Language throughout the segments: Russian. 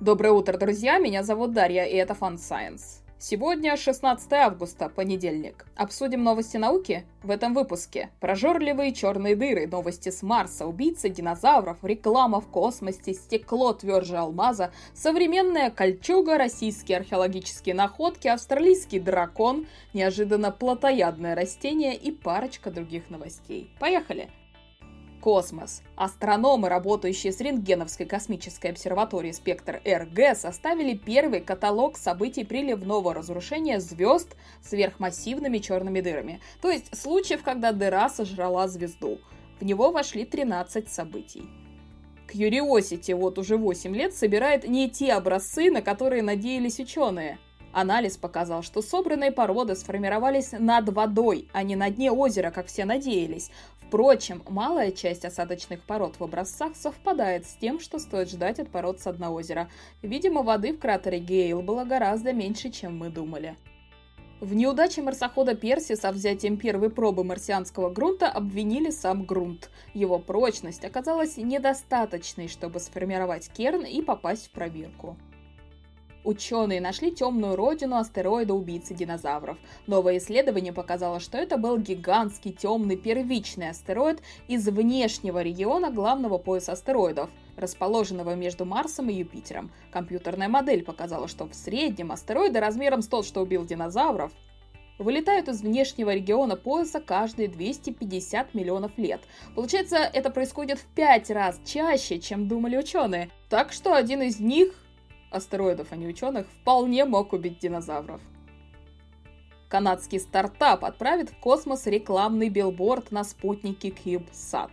Доброе утро, друзья! Меня зовут Дарья, и это Fun Science. Сегодня 16 августа, понедельник. Обсудим новости науки в этом выпуске. Прожорливые черные дыры, новости с Марса, убийцы динозавров, реклама в космосе, стекло тверже алмаза, современная кольчуга, российские археологические находки, австралийский дракон, неожиданно плотоядное растение и парочка других новостей. Поехали! Космос. Астрономы, работающие с рентгеновской космической обсерваторией Спектр-РГ, составили первый каталог событий приливного разрушения звезд сверхмассивными черными дырами, то есть случаев, когда дыра сожрала звезду. В него вошли 13 событий. Curiosity вот уже 8 лет собирает не те образцы, на которые надеялись ученые – Анализ показал, что собранные породы сформировались над водой, а не на дне озера, как все надеялись. Впрочем, малая часть осадочных пород в образцах совпадает с тем, что стоит ждать от пород с дна озера. Видимо, воды в кратере Гейл было гораздо меньше, чем мы думали. В неудаче марсохода Перси со взятием первой пробы марсианского грунта обвинили сам грунт. Его прочность оказалась недостаточной, чтобы сформировать керн и попасть в пробирку. Ученые нашли темную родину астероида-убийцы динозавров. Новое исследование показало, что это был гигантский темный первичный астероид из внешнего региона главного пояса астероидов, расположенного между Марсом и Юпитером. Компьютерная модель показала, что в среднем астероиды размером с тот, что убил динозавров, вылетают из внешнего региона пояса каждые 250 миллионов лет. Получается, это происходит в 5 раз чаще, чем думали ученые. Так что один из них астероидов, а не ученых, вполне мог убить динозавров. Канадский стартап отправит в космос рекламный билборд на спутнике CubeSat.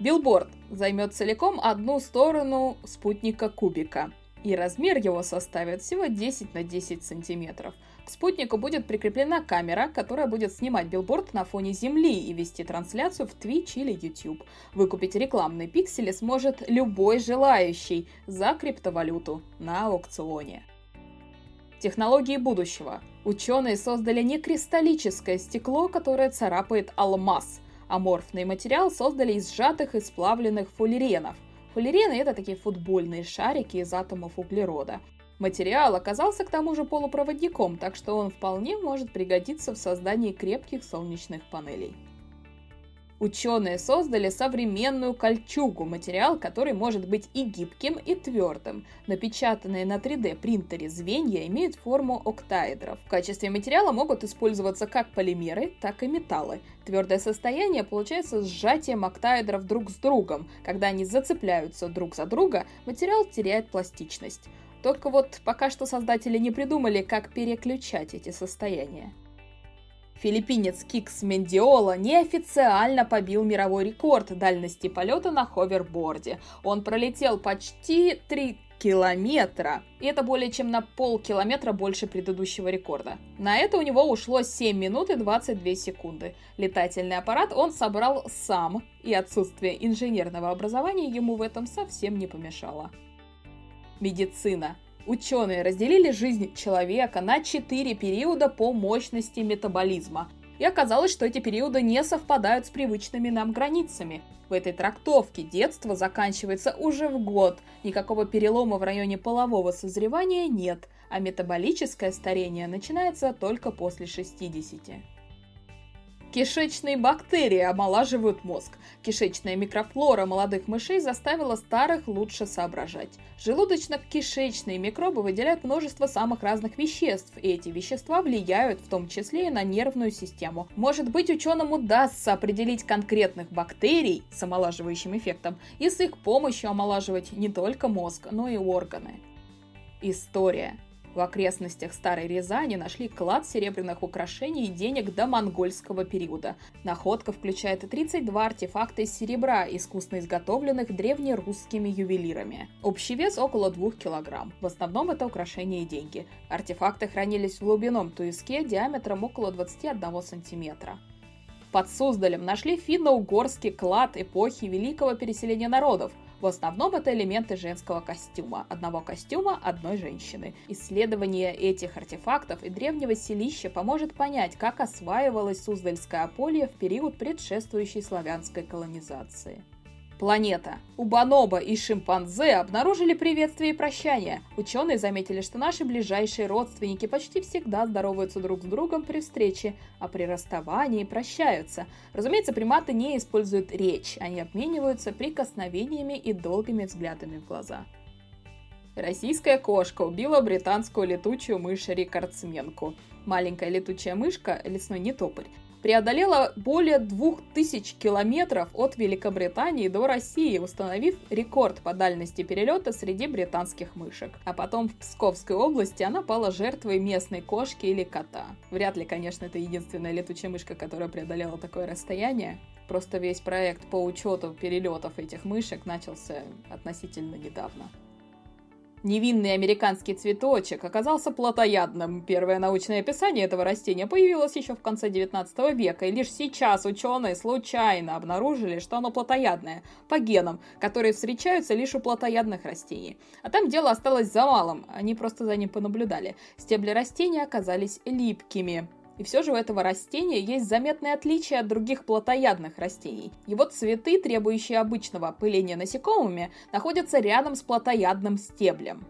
Билборд займет целиком одну сторону спутника кубика, и размер его составит всего 10 на 10 сантиметров – к спутнику будет прикреплена камера, которая будет снимать билборд на фоне Земли и вести трансляцию в Twitch или YouTube. Выкупить рекламные пиксели сможет любой желающий за криптовалюту на аукционе. Технологии будущего. Ученые создали не кристаллическое стекло, которое царапает алмаз. Аморфный материал создали из сжатых и сплавленных фуллеренов. Фуллерены – это такие футбольные шарики из атомов углерода. Материал оказался к тому же полупроводником, так что он вполне может пригодиться в создании крепких солнечных панелей. Ученые создали современную кольчугу, материал, который может быть и гибким, и твердым. Напечатанные на 3D принтере звенья имеют форму октаэдров. В качестве материала могут использоваться как полимеры, так и металлы. Твердое состояние получается сжатием октаэдров друг с другом. Когда они зацепляются друг за друга, материал теряет пластичность. Только вот пока что создатели не придумали, как переключать эти состояния. Филиппинец Кикс Мендиола неофициально побил мировой рекорд дальности полета на ховерборде. Он пролетел почти 3 километра. И это более чем на полкилометра больше предыдущего рекорда. На это у него ушло 7 минут и 22 секунды. Летательный аппарат он собрал сам, и отсутствие инженерного образования ему в этом совсем не помешало. Медицина. Ученые разделили жизнь человека на четыре периода по мощности метаболизма. И оказалось, что эти периоды не совпадают с привычными нам границами. В этой трактовке детство заканчивается уже в год, никакого перелома в районе полового созревания нет, а метаболическое старение начинается только после 60. Кишечные бактерии омолаживают мозг. Кишечная микрофлора молодых мышей заставила старых лучше соображать. Желудочно-кишечные микробы выделяют множество самых разных веществ, и эти вещества влияют в том числе и на нервную систему. Может быть, ученым удастся определить конкретных бактерий с омолаживающим эффектом и с их помощью омолаживать не только мозг, но и органы. История. В окрестностях Старой Рязани нашли клад серебряных украшений и денег до монгольского периода. Находка включает 32 артефакта из серебра, искусно изготовленных древнерусскими ювелирами. Общий вес около 2 килограмм. В основном это украшения и деньги. Артефакты хранились в глубинном туиске диаметром около 21 сантиметра. Под Суздалем нашли финно-угорский клад эпохи Великого переселения народов – в основном это элементы женского костюма, одного костюма одной женщины. Исследование этих артефактов и древнего селища поможет понять, как осваивалась Суздальская Аполье в период предшествующей славянской колонизации. Планета. У бонобо и шимпанзе обнаружили приветствие и прощание. Ученые заметили, что наши ближайшие родственники почти всегда здороваются друг с другом при встрече, а при расставании прощаются. Разумеется, приматы не используют речь, они обмениваются прикосновениями и долгими взглядами в глаза. Российская кошка убила британскую летучую мышь-рекордсменку. Маленькая летучая мышка, лесной нетопырь, преодолела более 2000 километров от Великобритании до России, установив рекорд по дальности перелета среди британских мышек. А потом в Псковской области она пала жертвой местной кошки или кота. Вряд ли, конечно, это единственная летучая мышка, которая преодолела такое расстояние. Просто весь проект по учету перелетов этих мышек начался относительно недавно. Невинный американский цветочек оказался плотоядным. Первое научное описание этого растения появилось еще в конце 19 века, и лишь сейчас ученые случайно обнаружили, что оно плотоядное, по генам, которые встречаются лишь у плотоядных растений. А там дело осталось за малым, они просто за ним понаблюдали. Стебли растения оказались липкими. И все же у этого растения есть заметные отличия от других плотоядных растений. Его цветы, требующие обычного опыления насекомыми, находятся рядом с плотоядным стеблем.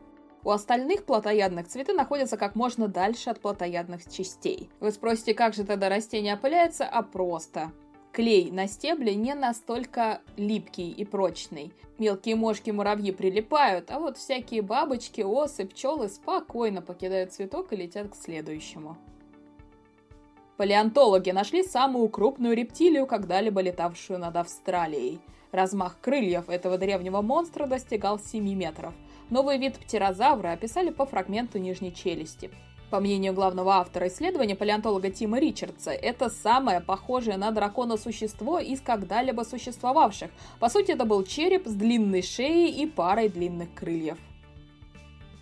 У остальных плотоядных цветы находятся как можно дальше от плотоядных частей. Вы спросите, как же тогда растение опыляется? А просто. Клей на стебле не настолько липкий и прочный. Мелкие мошки-муравьи прилипают, а вот всякие бабочки, осы, пчелы спокойно покидают цветок и летят к следующему. Палеонтологи нашли самую крупную рептилию, когда-либо летавшую над Австралией. Размах крыльев этого древнего монстра достигал 7 метров. Новый вид птерозавра описали по фрагменту нижней челюсти. По мнению главного автора исследования, палеонтолога Тима Ричардса, это самое похожее на дракона существо из когда-либо существовавших. По сути, это был череп с длинной шеей и парой длинных крыльев.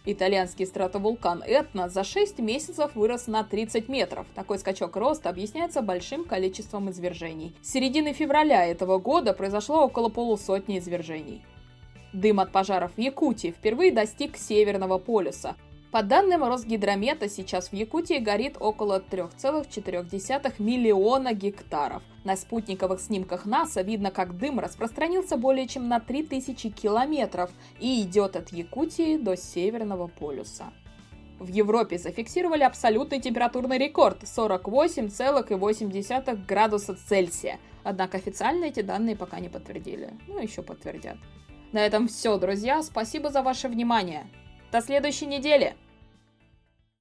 Итальянский стратовулкан Этна за 6 месяцев вырос на 30 метров. Такой скачок роста объясняется большим количеством извержений. С середины февраля этого года произошло около полусотни извержений. Дым от пожаров в Якутии впервые достиг Северного полюса. По данным Росгидромета, сейчас в Якутии горит около 3,4 миллиона гектаров. На спутниковых снимках НАСА видно, как дым распространился более чем на 3000 километров и идет от Якутии до Северного полюса. В Европе зафиксировали абсолютный температурный рекорд – 48,8 градуса Цельсия. Однако официально эти данные пока не подтвердили. Ну, еще подтвердят. На этом все, друзья. Спасибо за ваше внимание. До следующей недели!